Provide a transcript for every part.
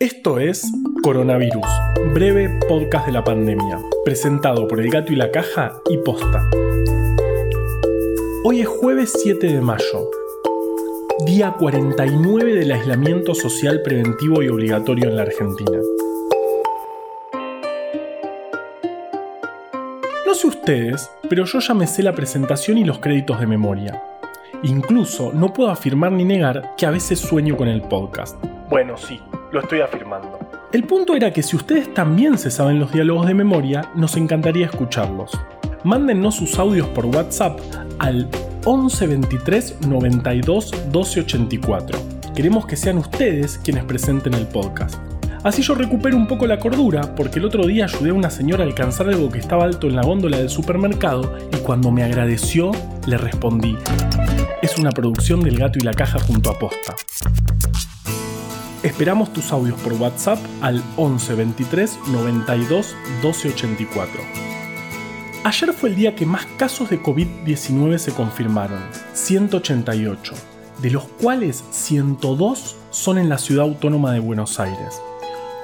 Esto es Coronavirus, breve podcast de la pandemia, presentado por El Gato y la Caja y Posta. Hoy es jueves 7 de mayo, día 49 del aislamiento social preventivo y obligatorio en la Argentina. No sé ustedes, pero yo ya me sé la presentación y los créditos de memoria. Incluso no puedo afirmar ni negar que a veces sueño con el podcast. Bueno, sí, lo estoy afirmando. El punto era que si ustedes también se saben los diálogos de memoria, nos encantaría escucharlos. Mándennos sus audios por WhatsApp al 11 23 92 12 84. Queremos que sean ustedes quienes presenten el podcast. Así yo recupero un poco la cordura porque el otro día ayudé a una señora a alcanzar algo que estaba alto en la góndola del supermercado y cuando me agradeció le respondí. Es una producción del gato y la caja junto a posta. Esperamos tus audios por WhatsApp al 11 23 92 12 84. Ayer fue el día que más casos de COVID-19 se confirmaron, 188, de los cuales 102 son en la ciudad autónoma de Buenos Aires,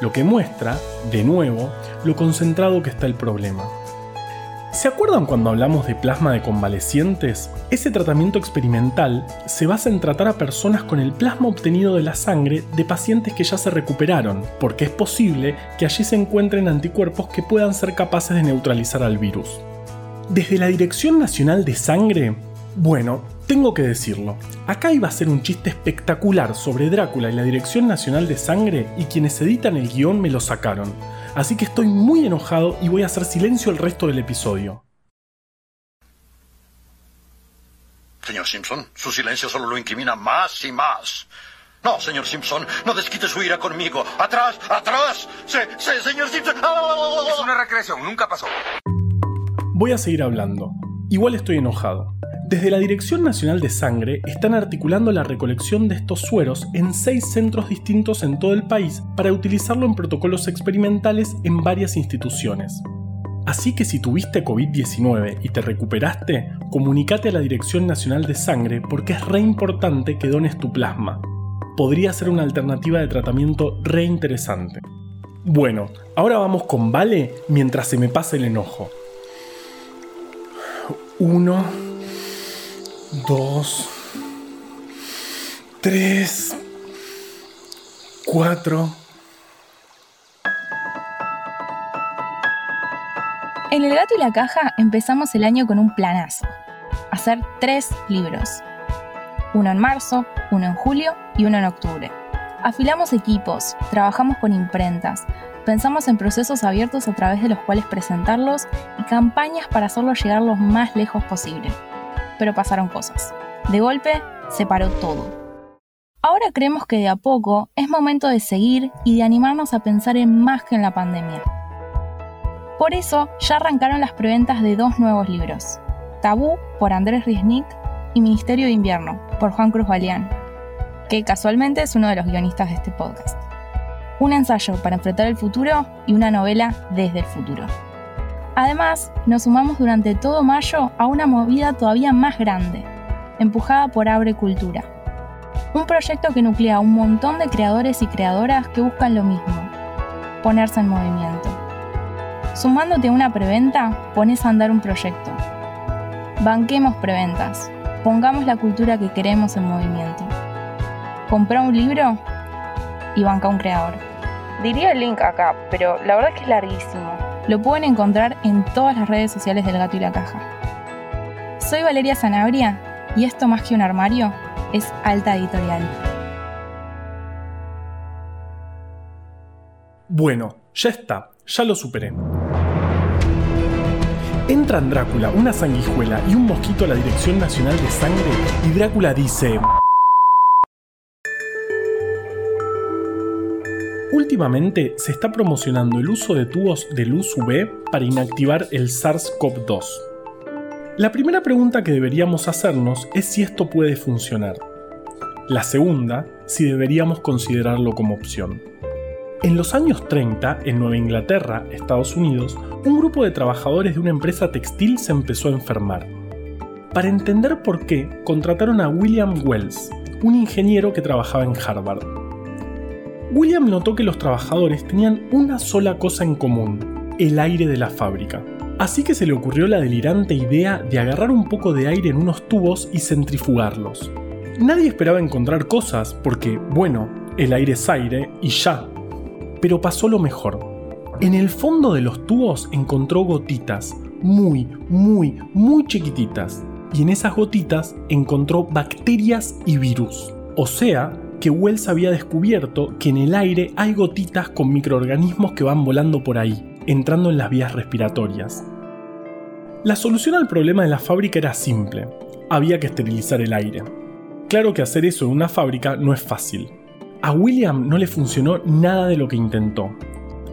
lo que muestra, de nuevo, lo concentrado que está el problema. ¿Se acuerdan cuando hablamos de plasma de convalecientes? Ese tratamiento experimental se basa en tratar a personas con el plasma obtenido de la sangre de pacientes que ya se recuperaron, porque es posible que allí se encuentren anticuerpos que puedan ser capaces de neutralizar al virus. Desde la Dirección Nacional de Sangre, bueno, tengo que decirlo, acá iba a ser un chiste espectacular sobre Drácula y la Dirección Nacional de Sangre y quienes editan el guion me lo sacaron así que estoy muy enojado y voy a hacer silencio el resto del episodio. Señor Simpson, su silencio solo lo incrimina más y más. No, señor Simpson, no desquite su ira conmigo. ¡Atrás! ¡Atrás! Se, se, señor Simpson! Es una recreación, nunca pasó. Voy a seguir hablando. Igual estoy enojado. Desde la Dirección Nacional de Sangre están articulando la recolección de estos sueros en seis centros distintos en todo el país para utilizarlo en protocolos experimentales en varias instituciones. Así que si tuviste COVID-19 y te recuperaste, comunícate a la Dirección Nacional de Sangre porque es re importante que dones tu plasma. Podría ser una alternativa de tratamiento re interesante. Bueno, ahora vamos con Vale mientras se me pasa el enojo. Uno dos, tres, cuatro. En El gato y la caja empezamos el año con un planazo. Hacer tres libros. Uno en marzo, uno en julio y uno en octubre. Afilamos equipos, trabajamos con imprentas, pensamos en procesos abiertos a través de los cuales presentarlos y campañas para hacerlos llegar lo más lejos posible pero pasaron cosas. De golpe, se paró todo. Ahora creemos que de a poco es momento de seguir y de animarnos a pensar en más que en la pandemia. Por eso ya arrancaron las preventas de dos nuevos libros, Tabú por Andrés Riesnik y Ministerio de Invierno por Juan Cruz Baleán, que casualmente es uno de los guionistas de este podcast. Un ensayo para enfrentar el futuro y una novela desde el futuro. Además, nos sumamos durante todo mayo a una movida todavía más grande, empujada por Abre Cultura. Un proyecto que nuclea un montón de creadores y creadoras que buscan lo mismo, ponerse en movimiento. Sumándote a una preventa, pones a andar un proyecto. Banquemos preventas, pongamos la cultura que queremos en movimiento. Compra un libro y banca un creador. Diría el link acá, pero la verdad es que es larguísimo lo pueden encontrar en todas las redes sociales del Gato y la Caja. Soy Valeria Sanabria y esto más que un armario es alta editorial. Bueno, ya está, ya lo superé. Entran Drácula, una sanguijuela y un mosquito a la Dirección Nacional de Sangre y Drácula dice... Últimamente se está promocionando el uso de tubos de luz UV para inactivar el SARS-CoV-2. La primera pregunta que deberíamos hacernos es si esto puede funcionar. La segunda, si deberíamos considerarlo como opción. En los años 30, en Nueva Inglaterra, Estados Unidos, un grupo de trabajadores de una empresa textil se empezó a enfermar. Para entender por qué, contrataron a William Wells, un ingeniero que trabajaba en Harvard William notó que los trabajadores tenían una sola cosa en común, el aire de la fábrica. Así que se le ocurrió la delirante idea de agarrar un poco de aire en unos tubos y centrifugarlos. Nadie esperaba encontrar cosas porque, bueno, el aire es aire y ya. Pero pasó lo mejor. En el fondo de los tubos encontró gotitas, muy, muy, muy chiquititas. Y en esas gotitas encontró bacterias y virus. O sea, que Wells había descubierto que en el aire hay gotitas con microorganismos que van volando por ahí, entrando en las vías respiratorias. La solución al problema de la fábrica era simple, había que esterilizar el aire. Claro que hacer eso en una fábrica no es fácil. A William no le funcionó nada de lo que intentó,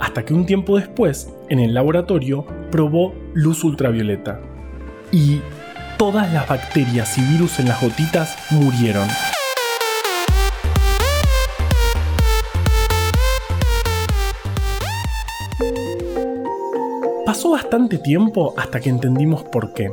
hasta que un tiempo después, en el laboratorio, probó luz ultravioleta. Y todas las bacterias y virus en las gotitas murieron. Pasó bastante tiempo hasta que entendimos por qué.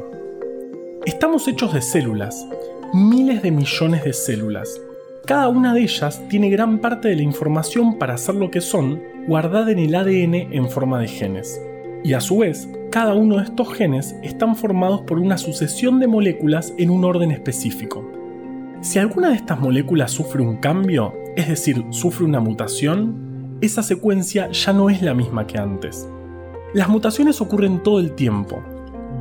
Estamos hechos de células, miles de millones de células. Cada una de ellas tiene gran parte de la información para ser lo que son guardada en el ADN en forma de genes. Y a su vez, cada uno de estos genes están formados por una sucesión de moléculas en un orden específico. Si alguna de estas moléculas sufre un cambio, es decir, sufre una mutación, esa secuencia ya no es la misma que antes. Las mutaciones ocurren todo el tiempo,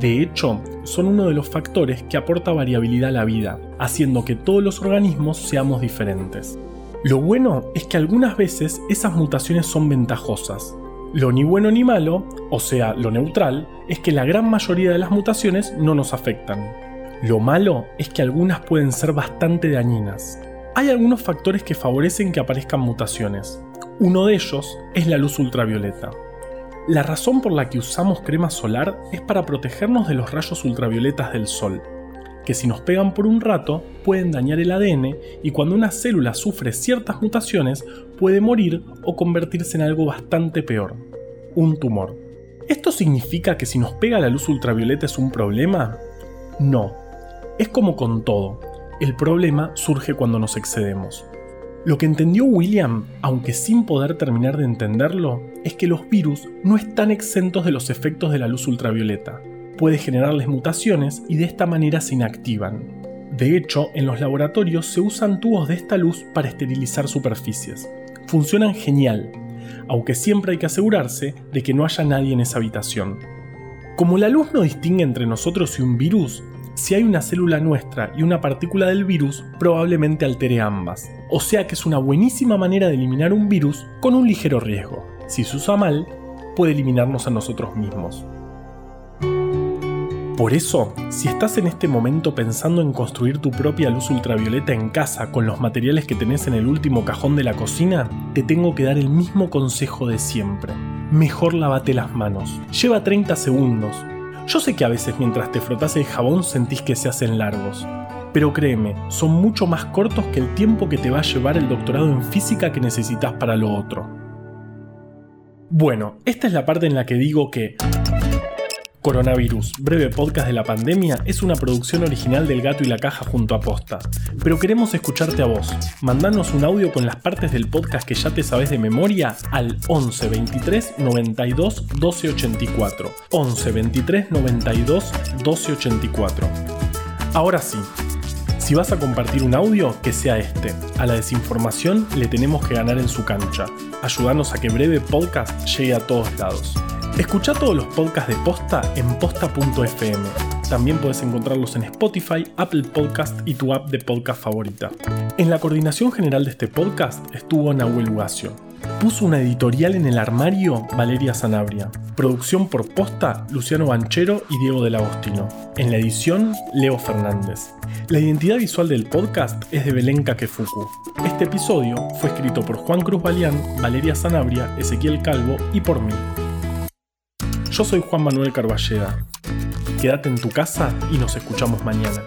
de hecho, son uno de los factores que aporta variabilidad a la vida, haciendo que todos los organismos seamos diferentes. Lo bueno es que algunas veces esas mutaciones son ventajosas. Lo ni bueno ni malo, o sea, lo neutral, es que la gran mayoría de las mutaciones no nos afectan. Lo malo es que algunas pueden ser bastante dañinas. Hay algunos factores que favorecen que aparezcan mutaciones. Uno de ellos es la luz ultravioleta. La razón por la que usamos crema solar es para protegernos de los rayos ultravioletas del sol, que si nos pegan por un rato pueden dañar el ADN y cuando una célula sufre ciertas mutaciones puede morir o convertirse en algo bastante peor, un tumor. ¿Esto significa que si nos pega la luz ultravioleta es un problema? No, es como con todo, el problema surge cuando nos excedemos. Lo que entendió William, aunque sin poder terminar de entenderlo, es que los virus no están exentos de los efectos de la luz ultravioleta. Puede generarles mutaciones y de esta manera se inactivan. De hecho, en los laboratorios se usan tubos de esta luz para esterilizar superficies. Funcionan genial, aunque siempre hay que asegurarse de que no haya nadie en esa habitación. Como la luz no distingue entre nosotros y un virus, si hay una célula nuestra y una partícula del virus, probablemente altere ambas. O sea que es una buenísima manera de eliminar un virus con un ligero riesgo. Si se usa mal, puede eliminarnos a nosotros mismos. Por eso, si estás en este momento pensando en construir tu propia luz ultravioleta en casa con los materiales que tenés en el último cajón de la cocina, te tengo que dar el mismo consejo de siempre. Mejor lavate las manos. Lleva 30 segundos, yo sé que a veces mientras te frotas el jabón sentís que se hacen largos, pero créeme, son mucho más cortos que el tiempo que te va a llevar el doctorado en física que necesitas para lo otro. Bueno, esta es la parte en la que digo que Coronavirus, breve podcast de la pandemia, es una producción original del Gato y la Caja junto a Posta. Pero queremos escucharte a vos. Mandanos un audio con las partes del podcast que ya te sabes de memoria al 11 23 92 12 84. 11 23 92 12 84. Ahora sí, si vas a compartir un audio, que sea este. A la desinformación le tenemos que ganar en su cancha. Ayúdanos a que breve podcast llegue a todos lados. Escucha todos los podcasts de Posta en posta.fm. También puedes encontrarlos en Spotify, Apple Podcast y tu app de podcast favorita. En la coordinación general de este podcast estuvo Nahuel Ugacio. Puso una editorial en el armario Valeria Sanabria. Producción por Posta, Luciano Banchero y Diego del Agostino. En la edición, Leo Fernández. La identidad visual del podcast es de Belén Kakefuku. Este episodio fue escrito por Juan Cruz Balián, Valeria Sanabria, Ezequiel Calvo y por mí. Yo soy Juan Manuel Carballeda. Quédate en tu casa y nos escuchamos mañana.